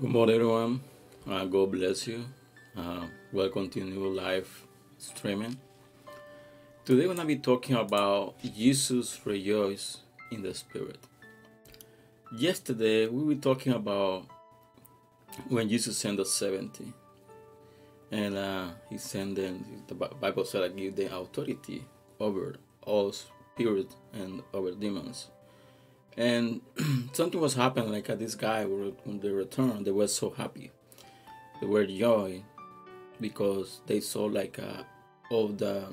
Good morning, everyone. Uh, God bless you. Uh, welcome to new live streaming. Today, we're gonna be talking about Jesus rejoice in the Spirit. Yesterday, we were talking about when Jesus sent the seventy, and uh, he sent them. The Bible said, "I give them authority over all spirits and over demons." And something was happening, like this guy, when they returned, they were so happy. They were joy because they saw like uh, all the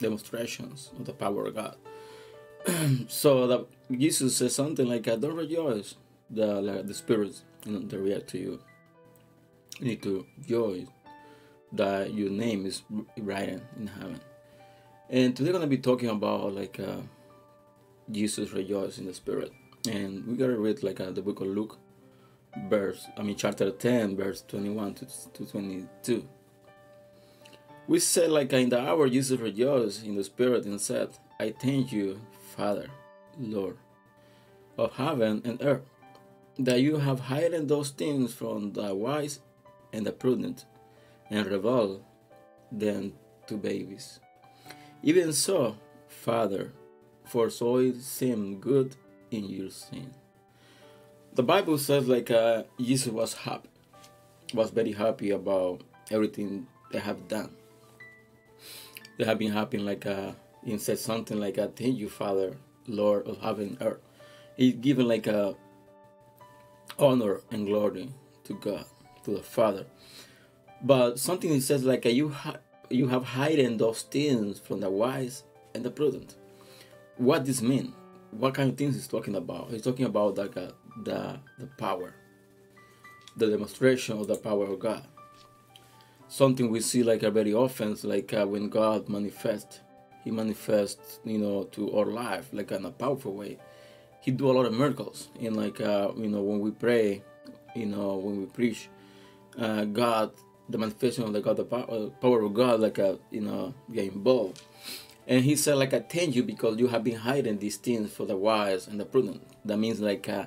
demonstrations of the power of God. so that Jesus says something like, uh, "Don't rejoice." The like, the spirits, you know, they react to you. You need to rejoice that your name is written in heaven. And today, we're gonna be talking about like. Uh, Jesus rejoiced in the Spirit. And we gotta read like uh, the book of Luke, verse, I mean, chapter 10, verse 21 to, to 22. We said, like in the hour, Jesus rejoiced in the Spirit and said, I thank you, Father, Lord, of heaven and earth, that you have hidden those things from the wise and the prudent, and revealed them to babies. Even so, Father, for so it seemed good in your sin. The Bible says like uh, Jesus was happy, was very happy about everything they have done. They have been happy like uh, he said something like "I thank you Father, Lord of heaven and earth. He's given like a uh, honor and glory to God, to the Father. But something he says like uh, you ha- you have hidden those things from the wise and the prudent what this mean? What kind of things he's talking about? He's talking about like uh, the the power, the demonstration of the power of God. Something we see like uh, very often, like uh, when God manifests, He manifests, you know, to our life like in a powerful way. He do a lot of miracles, and like uh, you know when we pray, you know when we preach, uh, God, the manifestation of the God, the power, power of God, like uh, you know, get involved and he said, like, I thank you because you have been hiding these things for the wise and the prudent. That means, like, uh,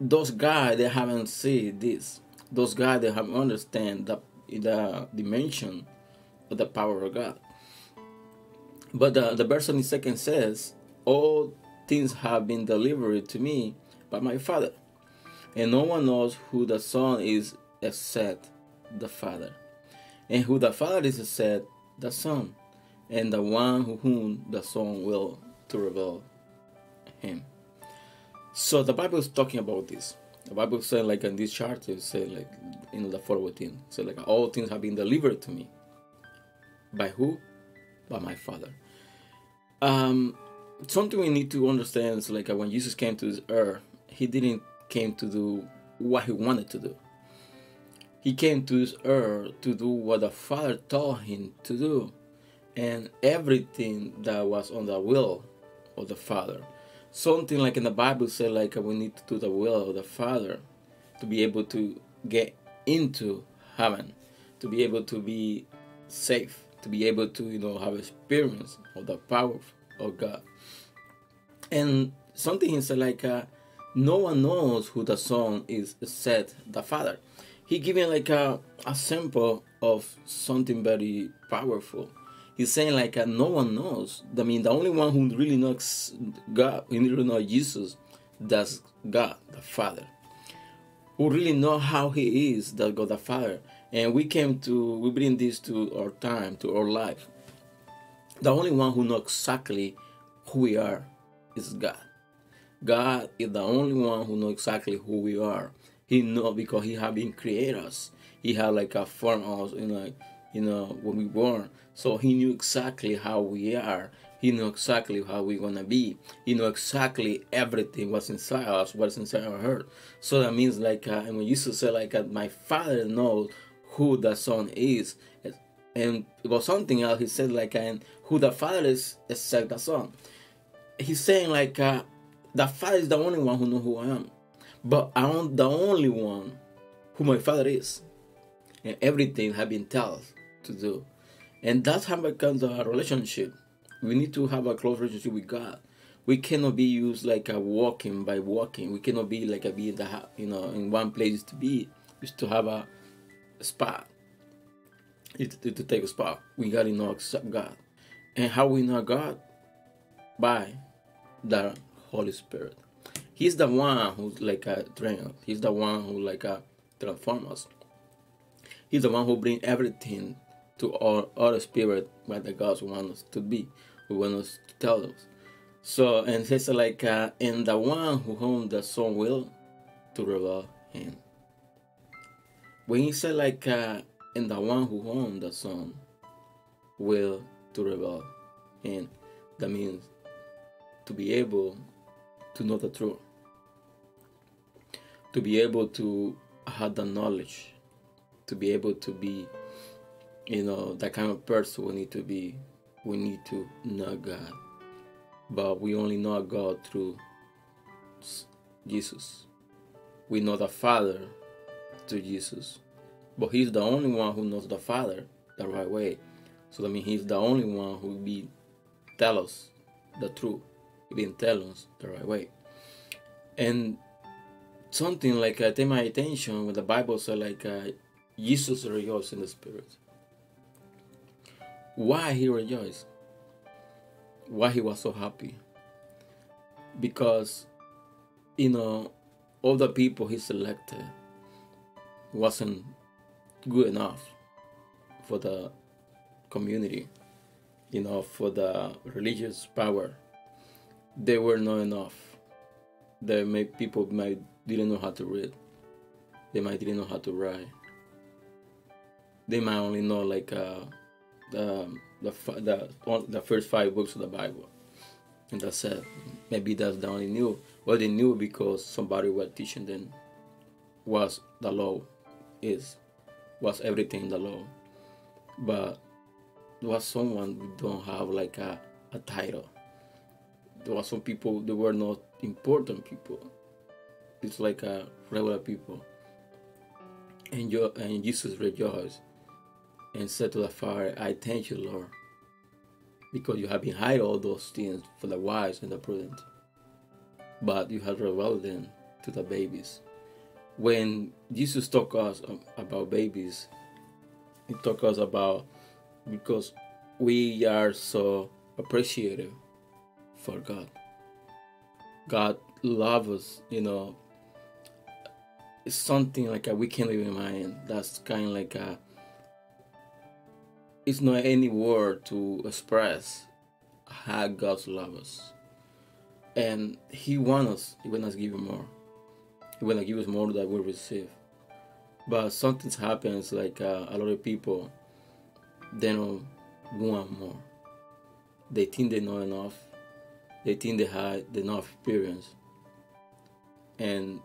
those guys, they haven't seen this. Those guys, they haven't understand the, the dimension of the power of God. But the, the verse the second says, All things have been delivered to me by my Father. And no one knows who the Son is except the Father. And who the Father is except the Son and the one whom the Son will to reveal him. So the Bible is talking about this. The Bible said like in this chart it said like in the forward thing. So like all things have been delivered to me. By who? By my Father. Um something we need to understand is like when Jesus came to this earth, he didn't came to do what he wanted to do. He came to this earth to do what the Father told him to do and everything that was on the will of the Father. Something like in the Bible said like we need to do the will of the Father to be able to get into heaven, to be able to be safe, to be able to you know have experience of the power of God. And something said like uh, no one knows who the Son is said the Father. He given like a, a sample of something very powerful he's saying like uh, no one knows. I mean, the only one who really knows God, who really knows Jesus, that's God, the Father, who really know how He is, that God the Father. And we came to, we bring this to our time, to our life. The only one who knows exactly who we are is God. God is the only one who knows exactly who we are. He know because He have been created us. He had like a form us, you know, you know, when we born. So he knew exactly how we are. He knew exactly how we're gonna be. He knew exactly everything what's inside us, what's inside our heart. So that means like, uh, and when Jesus said like, uh, my Father knows who the Son is, and it was something else. He said like, and who the Father is, except the Son. He's saying like, uh, the Father is the only one who knows who I am, but I'm the only one who my Father is, and everything have been told to do. And that's how it becomes a relationship. We need to have a close relationship with God. we cannot be used like a walking by walking. We cannot be like a be in the you know in one place to be is to have a spot. To, to, to take a spot. We gotta know God, and how we know God by the Holy Spirit. He's the one who's like a trainer. He's the one who like a transform us. He's the one who bring everything to our, our spirit what the God want us to be, we want us to tell us. So and it says like uh, in the one who whom the Son will to reveal him. When he said like uh, in the one who whom the Son will to reveal him, that means to be able to know the truth, to be able to have the knowledge, to be able to be, you know, that kind of person we need to be. We need to know God. But we only know God through Jesus. We know the Father through Jesus. But He's the only one who knows the Father the right way. So i mean He's the only one who will be tell us the truth. He been tell us the right way. And something like uh, take my attention when the Bible said like uh, Jesus rejoiced in the spirit. Why he rejoiced? Why he was so happy? Because you know all the people he selected wasn't good enough for the community, you know, for the religious power. They were not enough. They made people might didn't know how to read. They might didn't know how to write they might only know like uh, Um, the the the the first five books of the Bible, and that's it. Maybe that's the only knew. Well, they knew because somebody was teaching them was the law is, was everything in the law, but was someone who don't have like a, a title. There was some people they were not important people. It's like a regular people. And, you, and Jesus rejoiced and said to the Father, I thank you, Lord, because you have been hiding all those things for the wise and the prudent, but you have revealed them to the babies. When Jesus talk us about babies, he talk us about because we are so appreciative for God. God loves us, you know. It's something like a, we can't even imagine. That's kind of like a it's not any word to express how God loves us. And He wants us, He wants us to give Him more. He wants to give us more than we receive. But something happens like uh, a lot of people, they don't want more. They think they know enough. They think they have enough experience. And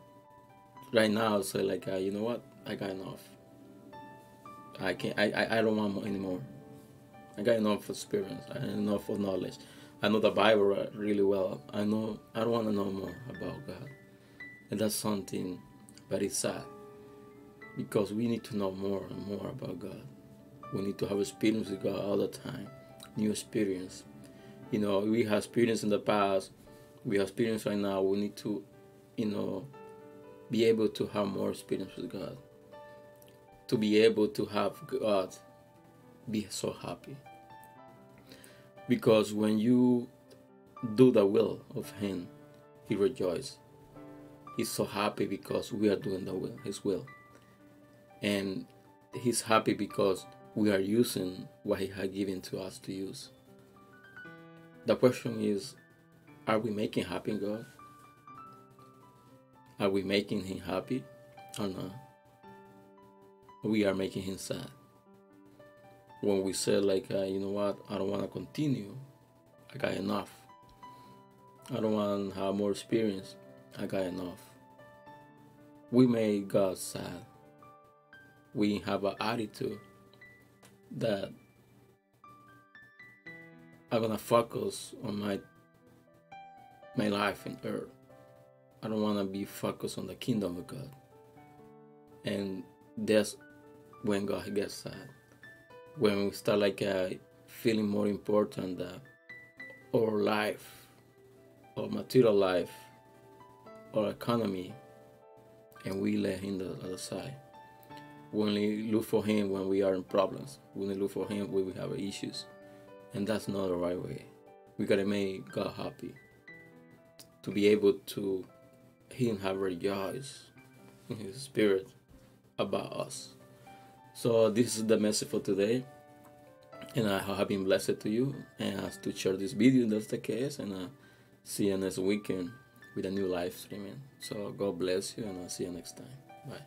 right now, so like, uh, you know what? I got enough. I can't. I, I, I don't want more anymore. I got enough experience. I enough of knowledge. I know the Bible really well. I know. I want to know more about God, and that's something very sad because we need to know more and more about God. We need to have experience with God all the time, new experience. You know, we have experience in the past. We have experience right now. We need to, you know, be able to have more experience with God to be able to have God be so happy. Because when you do the will of Him, He rejoices. He's so happy because we are doing the will, His will. And He's happy because we are using what He has given to us to use. The question is are we making happy God? Are we making Him happy or not? we are making him sad. When we say like, uh, you know what, I don't want to continue, I got enough. I don't want to have more experience, I got enough. We make God sad. We have an attitude that I'm gonna focus on my my life in earth. I don't wanna be focused on the kingdom of God. And that's when God gets sad. When we start like uh, feeling more important our life our material life, our economy, and we let him the other side. We only look for him when we are in problems. We only look for him when we have issues. And that's not the right way. We gotta make God happy. To be able to him have rejoice in his spirit about us. So this is the message for today. And I have been blessed to you and ask to share this video that's the case and uh, see you next weekend with a new live streaming. So God bless you and I'll see you next time. Bye.